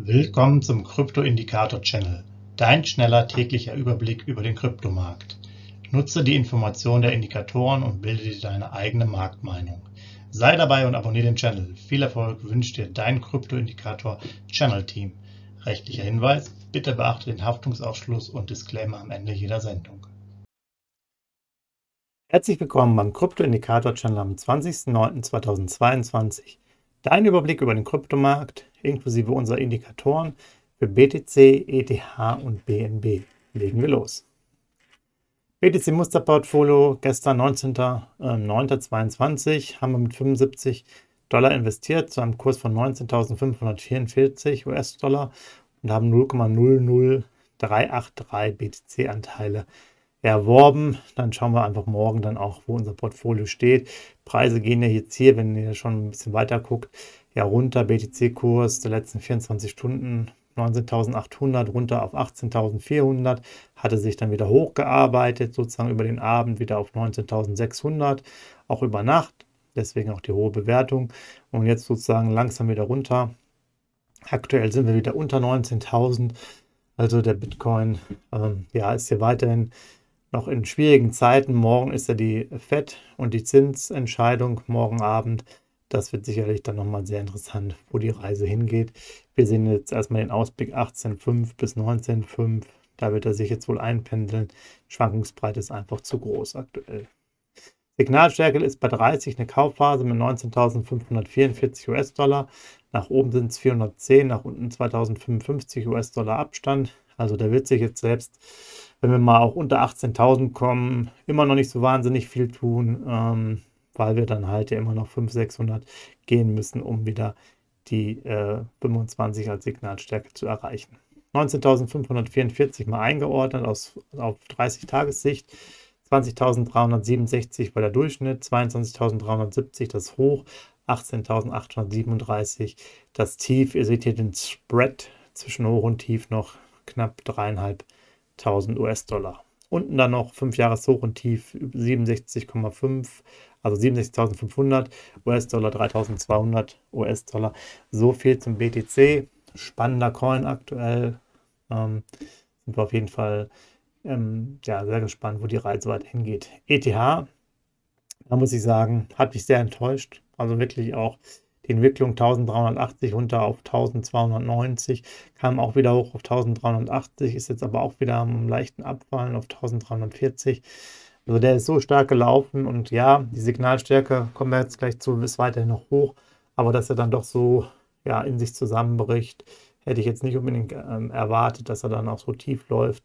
Willkommen zum Krypto-Indikator-Channel, dein schneller täglicher Überblick über den Kryptomarkt. Nutze die Informationen der Indikatoren und bilde dir deine eigene Marktmeinung. Sei dabei und abonniere den Channel. Viel Erfolg wünscht dir dein Krypto-Indikator-Channel-Team. Rechtlicher Hinweis, bitte beachte den Haftungsausschluss und Disclaimer am Ende jeder Sendung. Herzlich willkommen beim Krypto-Indikator-Channel am 20.09.2022. Dein Überblick über den Kryptomarkt inklusive unserer Indikatoren für BTC, ETH und BNB. Legen wir los. BTC Musterportfolio gestern 19.09.22 haben wir mit 75 Dollar investiert zu einem Kurs von 19.544 US-Dollar und haben 0,00383 BTC-Anteile erworben. Dann schauen wir einfach morgen dann auch, wo unser Portfolio steht. Preise gehen ja jetzt hier, wenn ihr schon ein bisschen weiter guckt, ja runter. BTC-Kurs der letzten 24 Stunden 19.800 runter auf 18.400, hatte sich dann wieder hochgearbeitet, sozusagen über den Abend wieder auf 19.600, auch über Nacht, deswegen auch die hohe Bewertung und jetzt sozusagen langsam wieder runter. Aktuell sind wir wieder unter 19.000, also der Bitcoin ähm, ja, ist hier weiterhin noch in schwierigen Zeiten. Morgen ist ja die FED und die Zinsentscheidung morgen Abend. Das wird sicherlich dann nochmal sehr interessant, wo die Reise hingeht. Wir sehen jetzt erstmal den Ausblick 18,5 bis 19,5. Da wird er sich jetzt wohl einpendeln. Schwankungsbreite ist einfach zu groß aktuell. Signalstärke ist bei 30 eine Kaufphase mit 19.544 US-Dollar. Nach oben sind es 410, nach unten 2055 US-Dollar Abstand. Also da wird sich jetzt selbst wenn wir mal auch unter 18.000 kommen, immer noch nicht so wahnsinnig viel tun, ähm, weil wir dann halt ja immer noch 500, 600 gehen müssen, um wieder die äh, 25 als Signalstärke zu erreichen. 19.544 mal eingeordnet aus, auf 30 Tagessicht. 20.367 war der Durchschnitt, 22.370 das Hoch, 18.837 das Tief. Ihr seht hier den Spread zwischen Hoch und Tief noch knapp dreieinhalb 1000 US-Dollar. Unten dann noch 5 Jahres Hoch und Tief 67,5, also 67.500 US-Dollar, 3.200 US-Dollar. So viel zum BTC. Spannender Coin aktuell. Ähm, sind wir auf jeden Fall ähm, ja, sehr gespannt, wo die Reise weiter hingeht. ETH, da muss ich sagen, hat mich sehr enttäuscht. Also wirklich auch die Entwicklung 1380 runter auf 1290, kam auch wieder hoch auf 1380, ist jetzt aber auch wieder am leichten Abfallen auf 1340. Also der ist so stark gelaufen und ja, die Signalstärke kommen wir jetzt gleich zu, ist weiterhin noch hoch, aber dass er dann doch so ja, in sich zusammenbricht, hätte ich jetzt nicht unbedingt ähm, erwartet, dass er dann auch so tief läuft.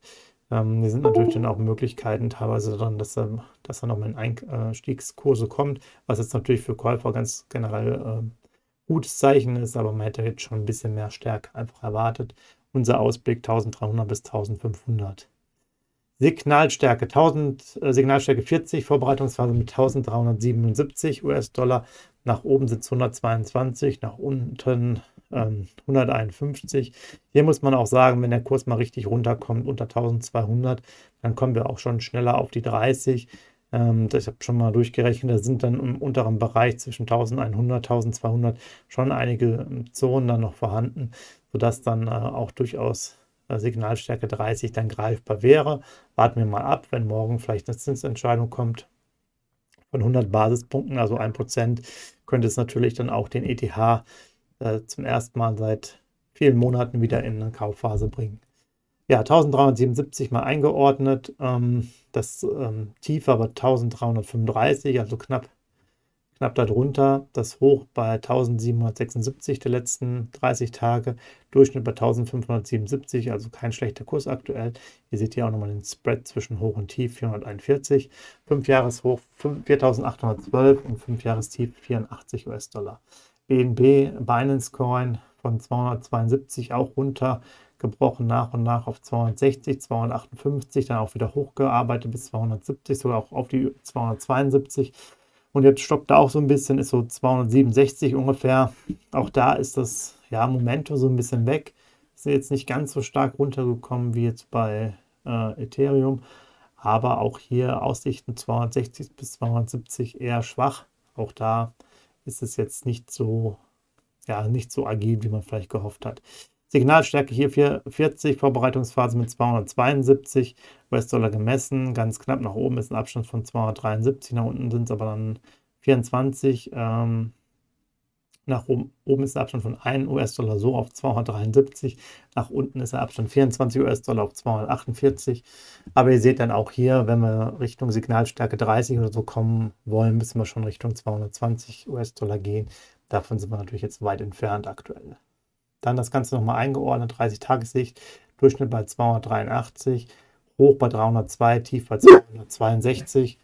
Ähm, hier sind natürlich dann auch Möglichkeiten teilweise dann, dass er, dass er nochmal in Einstiegskurse kommt, was jetzt natürlich für Käufer ganz generell äh, gutes Zeichen ist, aber man hätte jetzt schon ein bisschen mehr Stärke einfach erwartet. Unser Ausblick 1300 bis 1500. Signalstärke 1000, äh, Signalstärke 40, Vorbereitungsphase mit 1377 US-Dollar. Nach oben sind es 122, nach unten ähm, 151. Hier muss man auch sagen, wenn der Kurs mal richtig runterkommt unter 1200, dann kommen wir auch schon schneller auf die 30. Ähm, ich habe schon mal durchgerechnet, da sind dann im unteren Bereich zwischen 1100, 1200 schon einige ähm, Zonen dann noch vorhanden, sodass dann äh, auch durchaus äh, Signalstärke 30 dann greifbar wäre. Warten wir mal ab, wenn morgen vielleicht eine Zinsentscheidung kommt von 100 Basispunkten, also 1%, könnte es natürlich dann auch den ETH äh, zum ersten Mal seit vielen Monaten wieder in eine Kaufphase bringen. Ja, 1377 mal eingeordnet. Ähm, das ähm, Tief aber 1335, also knapp, knapp darunter. Das Hoch bei 1776 der letzten 30 Tage. Durchschnitt bei 1577, also kein schlechter Kurs aktuell. Ihr seht hier auch nochmal den Spread zwischen Hoch und Tief 441. 5 Jahreshoch 4812 und 5 Jahrestief 84 US-Dollar. BNB Binance Coin von 272 auch runter gebrochen nach und nach auf 260, 258, dann auch wieder hochgearbeitet bis 270, sogar auch auf die 272. Und jetzt stoppt da auch so ein bisschen, ist so 267 ungefähr. Auch da ist das ja, Momentum so ein bisschen weg. Ist jetzt nicht ganz so stark runtergekommen wie jetzt bei äh, Ethereum. Aber auch hier Aussichten 260 bis 270 eher schwach. Auch da ist es jetzt nicht so, ja, nicht so agil, wie man vielleicht gehofft hat. Signalstärke hier 440, Vorbereitungsphase mit 272 US-Dollar gemessen. Ganz knapp nach oben ist ein Abstand von 273, nach unten sind es aber dann 24. Ähm, nach oben, oben ist der Abstand von 1 US-Dollar so auf 273. Nach unten ist der Abstand 24 US-Dollar auf 248. Aber ihr seht dann auch hier, wenn wir Richtung Signalstärke 30 oder so kommen wollen, müssen wir schon Richtung 220 US-Dollar gehen. Davon sind wir natürlich jetzt weit entfernt aktuell. Dann das Ganze nochmal eingeordnet, 30-Tagessicht, Durchschnitt bei 283, hoch bei 302, tief bei 262,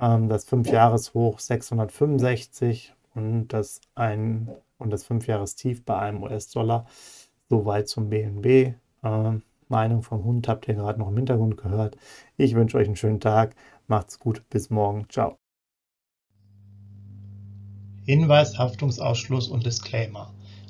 ähm, das 5-Jahres-Hoch 665 und das ein und das 5-Jahres-Tief bei einem US-Dollar. Soweit zum BNB. Ähm, Meinung vom Hund habt ihr gerade noch im Hintergrund gehört. Ich wünsche euch einen schönen Tag. Macht's gut. Bis morgen. Ciao. Hinweis, Haftungsausschluss und Disclaimer.